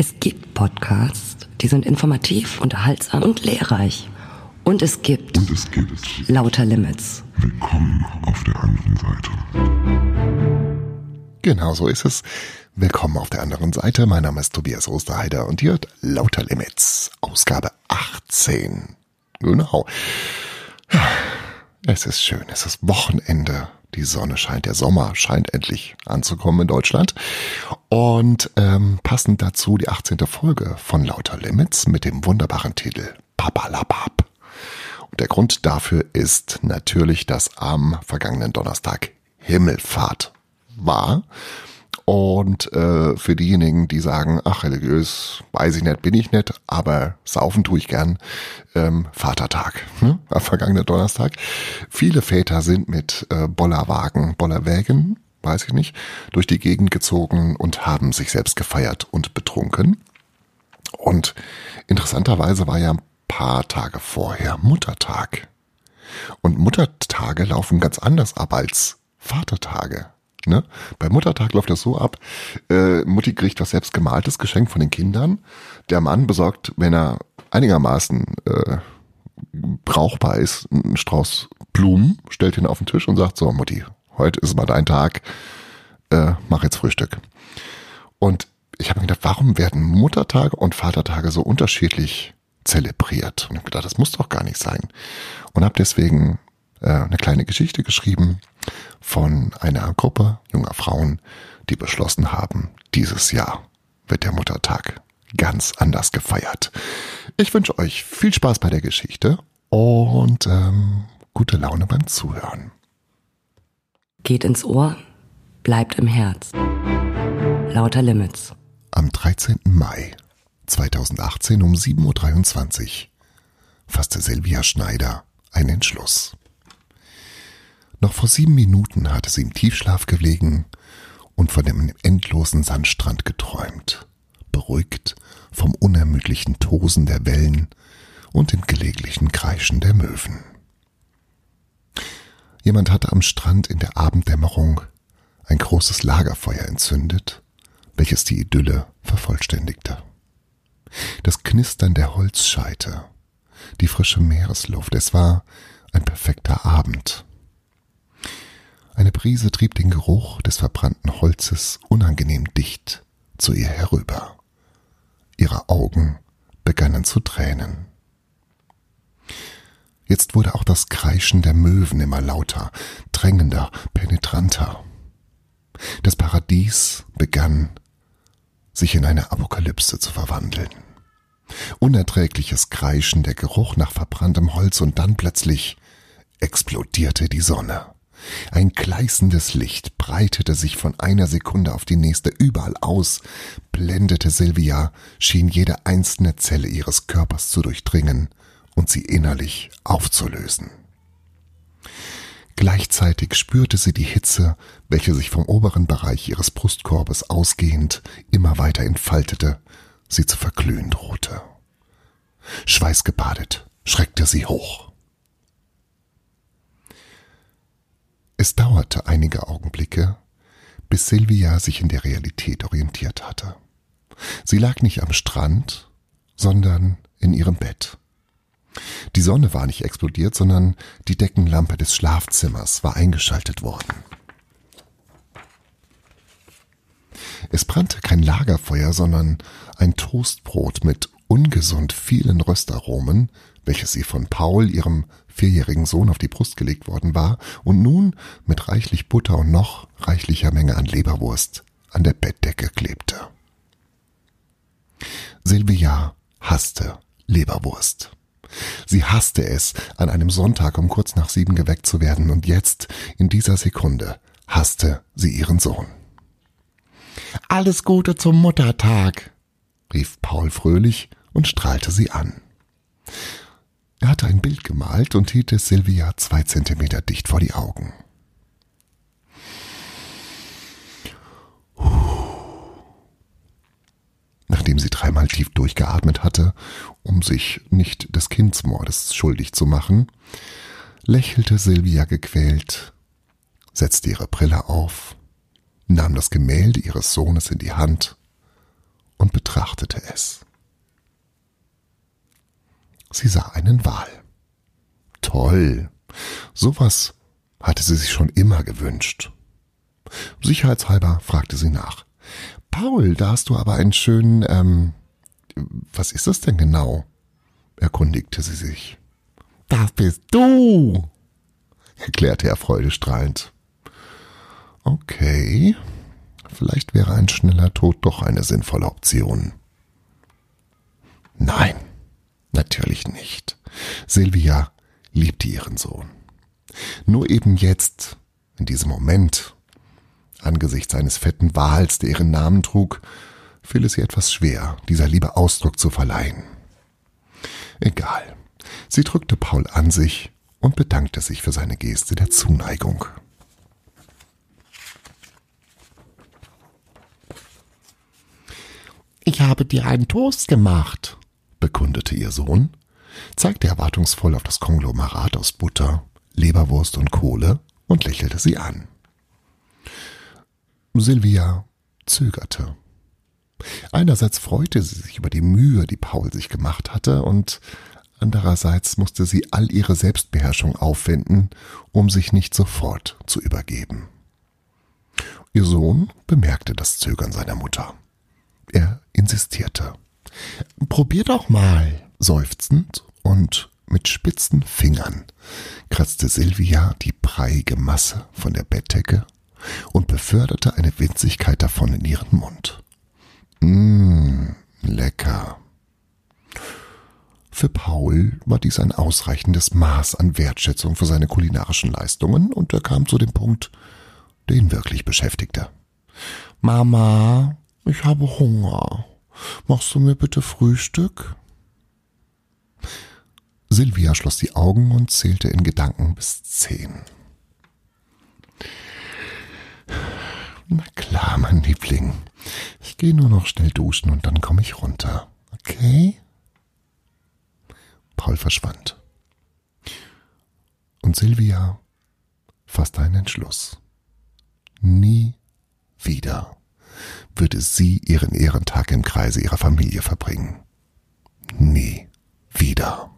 Es gibt Podcasts, die sind informativ, unterhaltsam und lehrreich. Und es gibt, Und es gibt lauter Limits. Willkommen auf der anderen Seite. Genau so ist es. Willkommen auf der anderen Seite. Mein Name ist Tobias Osterheider und ihr hört Lauter Limits, Ausgabe 18. Genau. Es ist schön, es ist Wochenende. Die Sonne scheint, der Sommer scheint endlich anzukommen in Deutschland. Und ähm, passend dazu die 18. Folge von Lauter Limits mit dem wunderbaren Titel Papalapap. Und der Grund dafür ist natürlich, dass am vergangenen Donnerstag Himmelfahrt war. Und äh, für diejenigen, die sagen, ach, religiös, weiß ich nicht, bin ich nicht, aber saufen tue ich gern, ähm, Vatertag, ne? am vergangenen Donnerstag. Viele Väter sind mit äh, Bollerwagen, Bollerwägen, weiß ich nicht, durch die Gegend gezogen und haben sich selbst gefeiert und betrunken. Und interessanterweise war ja ein paar Tage vorher Muttertag. Und Muttertage laufen ganz anders ab als Vatertage. Ne? Bei Muttertag läuft das so ab, äh, Mutti kriegt was selbstgemaltes Geschenk von den Kindern. Der Mann besorgt, wenn er einigermaßen äh, brauchbar ist, einen Strauß Blumen, stellt ihn auf den Tisch und sagt so, Mutti, heute ist mal dein Tag, äh, mach jetzt Frühstück. Und ich habe mir gedacht, warum werden Muttertage und Vatertage so unterschiedlich zelebriert? Und ich habe gedacht, das muss doch gar nicht sein. Und habe deswegen äh, eine kleine Geschichte geschrieben von einer Gruppe junger Frauen, die beschlossen haben, dieses Jahr wird der Muttertag ganz anders gefeiert. Ich wünsche euch viel Spaß bei der Geschichte und ähm, gute Laune beim Zuhören. Geht ins Ohr, bleibt im Herz. Lauter Limits. Am 13. Mai 2018 um 7.23 Uhr fasste Silvia Schneider einen Entschluss. Noch vor sieben Minuten hatte sie im Tiefschlaf gelegen und von dem endlosen Sandstrand geträumt, beruhigt vom unermüdlichen Tosen der Wellen und dem gelegentlichen Kreischen der Möwen. Jemand hatte am Strand in der Abenddämmerung ein großes Lagerfeuer entzündet, welches die Idylle vervollständigte. Das Knistern der Holzscheite, die frische Meeresluft, es war ein perfekter Abend. Eine Brise trieb den Geruch des verbrannten Holzes unangenehm dicht zu ihr herüber. Ihre Augen begannen zu tränen. Jetzt wurde auch das Kreischen der Möwen immer lauter, drängender, penetranter. Das Paradies begann, sich in eine Apokalypse zu verwandeln. Unerträgliches Kreischen, der Geruch nach verbranntem Holz und dann plötzlich explodierte die Sonne. Ein gleißendes Licht breitete sich von einer Sekunde auf die nächste überall aus, blendete Silvia, schien jede einzelne Zelle ihres Körpers zu durchdringen und sie innerlich aufzulösen. Gleichzeitig spürte sie die Hitze, welche sich vom oberen Bereich ihres Brustkorbes ausgehend immer weiter entfaltete, sie zu verglühen drohte. Schweißgebadet schreckte sie hoch. Es dauerte einige Augenblicke, bis Silvia sich in der Realität orientiert hatte. Sie lag nicht am Strand, sondern in ihrem Bett. Die Sonne war nicht explodiert, sondern die Deckenlampe des Schlafzimmers war eingeschaltet worden. Es brannte kein Lagerfeuer, sondern ein Toastbrot mit ungesund vielen Röstaromen, welches sie von Paul, ihrem vierjährigen Sohn, auf die Brust gelegt worden war und nun mit reichlich Butter und noch reichlicher Menge an Leberwurst an der Bettdecke klebte. Silvia hasste Leberwurst. Sie hasste es, an einem Sonntag um kurz nach sieben geweckt zu werden, und jetzt, in dieser Sekunde, hasste sie ihren Sohn. Alles Gute zum Muttertag, rief Paul fröhlich und strahlte sie an. Er hatte ein Bild gemalt und hielt es Silvia zwei Zentimeter dicht vor die Augen. Nachdem sie dreimal tief durchgeatmet hatte, um sich nicht des Kindsmordes schuldig zu machen, lächelte Silvia gequält, setzte ihre Brille auf, nahm das Gemälde ihres Sohnes in die Hand und betrachtete es. Sie sah einen Wal. Toll. Sowas hatte sie sich schon immer gewünscht. Sicherheitshalber fragte sie nach. Paul, da hast du aber einen schönen, ähm, was ist das denn genau? erkundigte sie sich. Das bist du, erklärte er freudestrahlend. Okay, vielleicht wäre ein schneller Tod doch eine sinnvolle Option. Nein, natürlich nicht. Silvia liebte ihren Sohn. Nur eben jetzt, in diesem Moment, angesichts eines fetten Wals, der ihren Namen trug, fiel es ihr etwas schwer, dieser Liebe Ausdruck zu verleihen. Egal. Sie drückte Paul an sich und bedankte sich für seine Geste der Zuneigung. Ich habe dir einen Toast gemacht, bekundete ihr Sohn, zeigte erwartungsvoll auf das Konglomerat aus Butter, Leberwurst und Kohle und lächelte sie an. Silvia zögerte. Einerseits freute sie sich über die Mühe, die Paul sich gemacht hatte, und andererseits musste sie all ihre Selbstbeherrschung aufwenden, um sich nicht sofort zu übergeben. Ihr Sohn bemerkte das Zögern seiner Mutter. Er insistierte. Probier doch mal. Seufzend und mit spitzen Fingern kratzte Silvia die breiige Masse von der Bettdecke und beförderte eine Winzigkeit davon in ihren Mund. Mmm, lecker. Für Paul war dies ein ausreichendes Maß an Wertschätzung für seine kulinarischen Leistungen und er kam zu dem Punkt, der ihn wirklich beschäftigte. Mama, ich habe Hunger. Machst du mir bitte Frühstück? Silvia schloss die Augen und zählte in Gedanken bis zehn. Na klar, mein Liebling. Ich gehe nur noch schnell duschen und dann komme ich runter. Okay? Paul verschwand. Und Silvia fasste einen Entschluss. Nie wieder würde sie ihren Ehrentag im Kreise ihrer Familie verbringen. Nie wieder.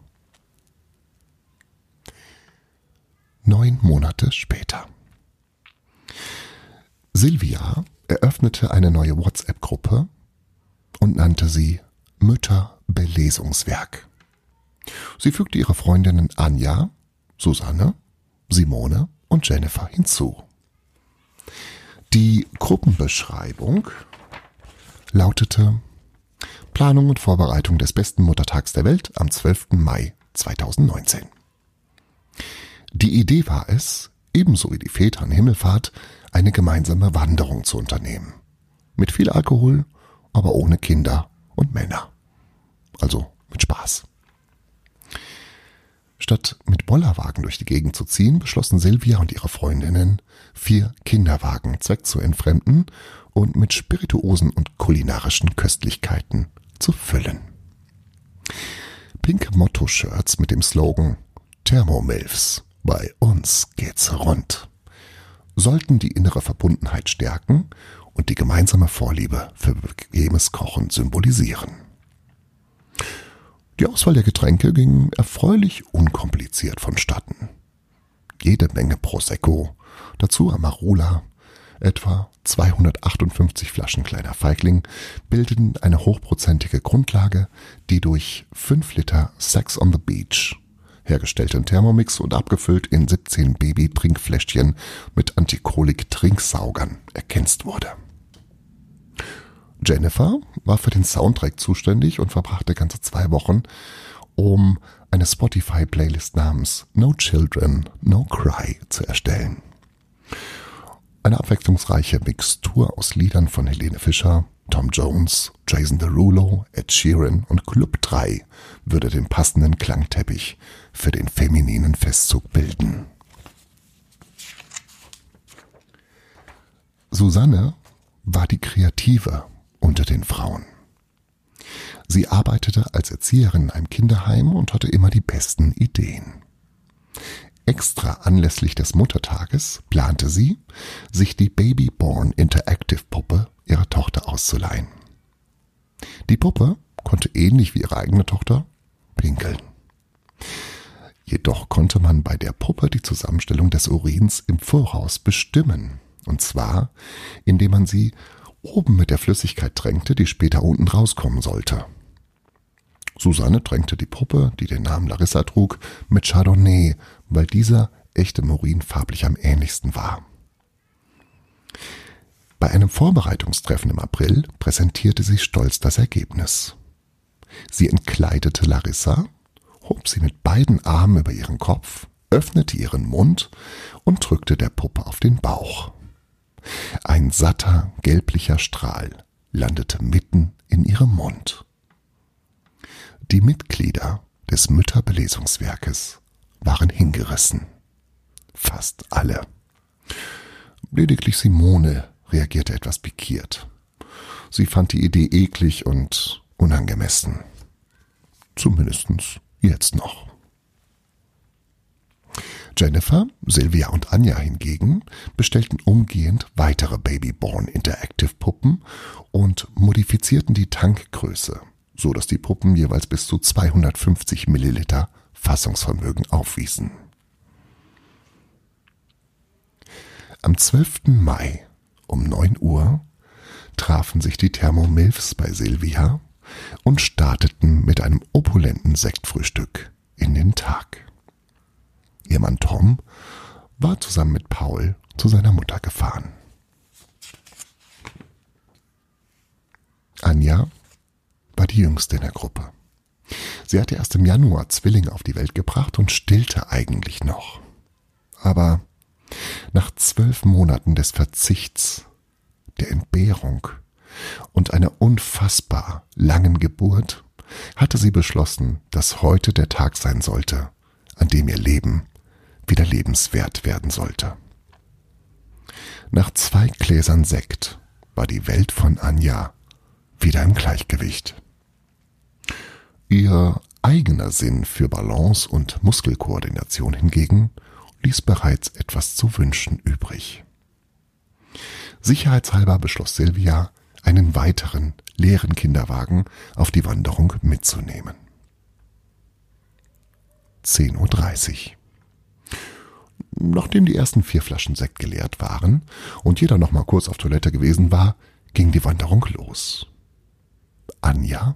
Neun Monate später. Silvia eröffnete eine neue WhatsApp-Gruppe und nannte sie Mütter Belesungswerk. Sie fügte ihre Freundinnen Anja, Susanne, Simone und Jennifer hinzu. Die Gruppenbeschreibung lautete Planung und Vorbereitung des besten Muttertags der Welt am 12. Mai 2019. Die Idee war es, ebenso wie die Väter an Himmelfahrt, eine gemeinsame Wanderung zu unternehmen. Mit viel Alkohol, aber ohne Kinder und Männer. Also mit Spaß. Statt mit Bollerwagen durch die Gegend zu ziehen, beschlossen Silvia und ihre Freundinnen, vier Kinderwagen zweck zu entfremden und mit Spirituosen und kulinarischen Köstlichkeiten zu füllen. Pinke Motto-Shirts mit dem Slogan Thermomilfs, bei uns geht's rund sollten die innere Verbundenheit stärken und die gemeinsame Vorliebe für bequemes Kochen symbolisieren. Die Auswahl der Getränke ging erfreulich unkompliziert vonstatten. Jede Menge Prosecco, dazu Amarula, etwa 258 Flaschen kleiner Feigling bildeten eine hochprozentige Grundlage, die durch 5 Liter Sex on the Beach hergestellt in Thermomix und abgefüllt in 17 Baby-Trinkfläschchen mit Antikolik-Trinksaugern erkennst wurde. Jennifer war für den Soundtrack zuständig und verbrachte ganze zwei Wochen, um eine Spotify-Playlist namens No Children, No Cry zu erstellen. Eine abwechslungsreiche Mixtur aus Liedern von Helene Fischer, Tom Jones, Jason Derulo, Ed Sheeran und Club 3 würde den passenden Klangteppich für den femininen Festzug bilden. Susanne war die Kreative unter den Frauen. Sie arbeitete als Erzieherin in einem Kinderheim und hatte immer die besten Ideen. Extra anlässlich des Muttertages plante sie, sich die Babyborn Interactive Puppe ihrer Tochter auszuleihen. Die Puppe konnte ähnlich wie ihre eigene Tochter pinkeln. Jedoch konnte man bei der Puppe die Zusammenstellung des Urins im Voraus bestimmen. Und zwar, indem man sie oben mit der Flüssigkeit tränkte, die später unten rauskommen sollte. Susanne tränkte die Puppe, die den Namen Larissa trug, mit Chardonnay, weil dieser echtem Urin farblich am ähnlichsten war. Bei einem Vorbereitungstreffen im April präsentierte sie stolz das Ergebnis. Sie entkleidete Larissa, hob sie mit beiden Armen über ihren Kopf, öffnete ihren Mund und drückte der Puppe auf den Bauch. Ein satter, gelblicher Strahl landete mitten in ihrem Mund. Die Mitglieder des Mütterbelesungswerkes waren hingerissen. Fast alle. Lediglich Simone reagierte etwas pikiert. Sie fand die Idee eklig und unangemessen. Zumindestens jetzt noch. Jennifer, Sylvia und Anja hingegen bestellten umgehend weitere Babyborn Interactive Puppen und modifizierten die Tankgröße, so dass die Puppen jeweils bis zu 250 Milliliter Fassungsvermögen aufwiesen. Am 12. Mai um 9 Uhr trafen sich die Thermomilfs bei Silvia und starteten mit einem opulenten Sektfrühstück in den Tag. Ihr Mann Tom war zusammen mit Paul zu seiner Mutter gefahren. Anja war die jüngste in der Gruppe. Sie hatte erst im Januar Zwillinge auf die Welt gebracht und stillte eigentlich noch. Aber nach zwölf Monaten des Verzichts, der Entbehrung und einer unfassbar langen Geburt hatte sie beschlossen, dass heute der Tag sein sollte, an dem ihr Leben wieder lebenswert werden sollte. Nach zwei Gläsern Sekt war die Welt von Anja wieder im Gleichgewicht. Ihr eigener Sinn für Balance und Muskelkoordination hingegen ließ bereits etwas zu wünschen übrig. Sicherheitshalber beschloss Silvia, einen weiteren leeren Kinderwagen auf die Wanderung mitzunehmen. 10.30 Uhr. Nachdem die ersten vier Flaschen Sekt geleert waren und jeder noch mal kurz auf Toilette gewesen war, ging die Wanderung los. Anja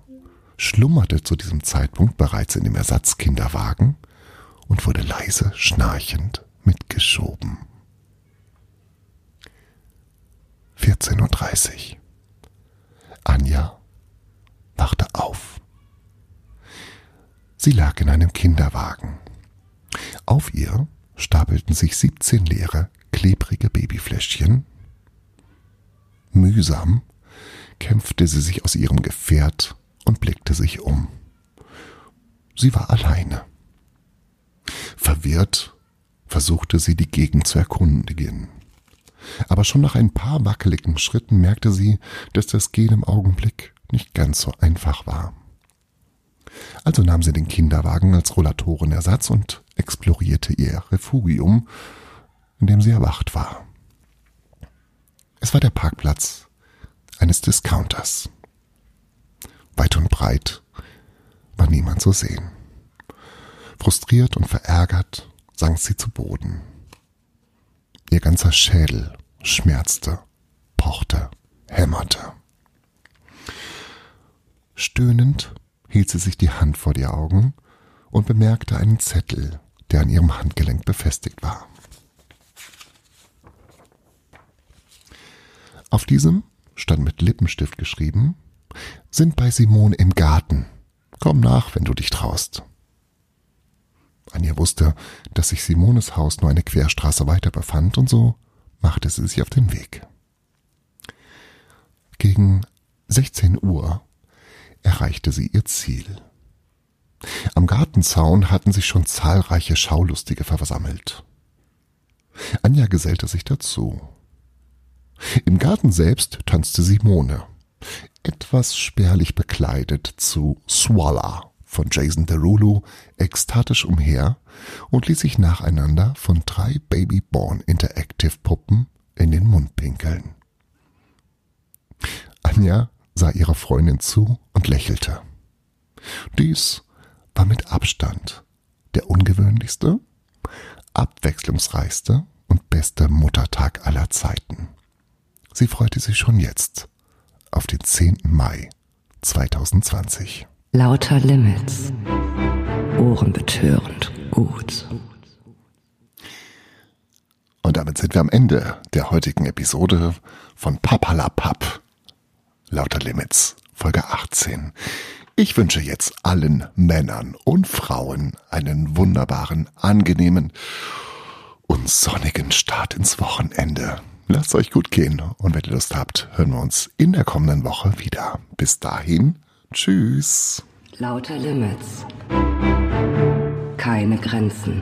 schlummerte zu diesem Zeitpunkt bereits in dem Ersatzkinderwagen und wurde leise schnarchend mitgeschoben. 14.30 Uhr. Anja wachte auf. Sie lag in einem Kinderwagen. Auf ihr stapelten sich 17 leere, klebrige Babyfläschchen. Mühsam kämpfte sie sich aus ihrem Gefährt und blickte sich um. Sie war alleine. Verwirrt versuchte sie die Gegend zu erkundigen. Aber schon nach ein paar wackeligen Schritten merkte sie, dass das Gehen im Augenblick nicht ganz so einfach war. Also nahm sie den Kinderwagen als Rollatorenersatz und explorierte ihr Refugium, in dem sie erwacht war. Es war der Parkplatz eines Discounters. Weit und breit war niemand zu sehen. Frustriert und verärgert sank sie zu Boden. Ihr ganzer Schädel schmerzte, pochte, hämmerte. Stöhnend hielt sie sich die Hand vor die Augen und bemerkte einen Zettel, der an ihrem Handgelenk befestigt war. Auf diesem stand mit Lippenstift geschrieben, sind bei Simone im Garten. Komm nach, wenn du dich traust. Anja wusste, dass sich Simones Haus nur eine Querstraße weiter befand und so machte sie sich auf den Weg. Gegen 16 Uhr erreichte sie ihr Ziel. Am Gartenzaun hatten sich schon zahlreiche Schaulustige versammelt. Anja gesellte sich dazu. Im Garten selbst tanzte Simone, etwas spärlich bekleidet zu Swalla von Jason Derulo ekstatisch umher und ließ sich nacheinander von drei Babyborn Interactive Puppen in den Mund pinkeln. Anja sah ihrer Freundin zu und lächelte. Dies war mit Abstand der ungewöhnlichste, abwechslungsreichste und beste Muttertag aller Zeiten. Sie freute sich schon jetzt auf den 10. Mai 2020. Lauter Limits. Ohrenbetörend gut. Und damit sind wir am Ende der heutigen Episode von Papalapap. Lauter Limits, Folge 18. Ich wünsche jetzt allen Männern und Frauen einen wunderbaren, angenehmen und sonnigen Start ins Wochenende. Lasst euch gut gehen und wenn ihr Lust habt, hören wir uns in der kommenden Woche wieder. Bis dahin, tschüss. Lauter Limits. Keine Grenzen.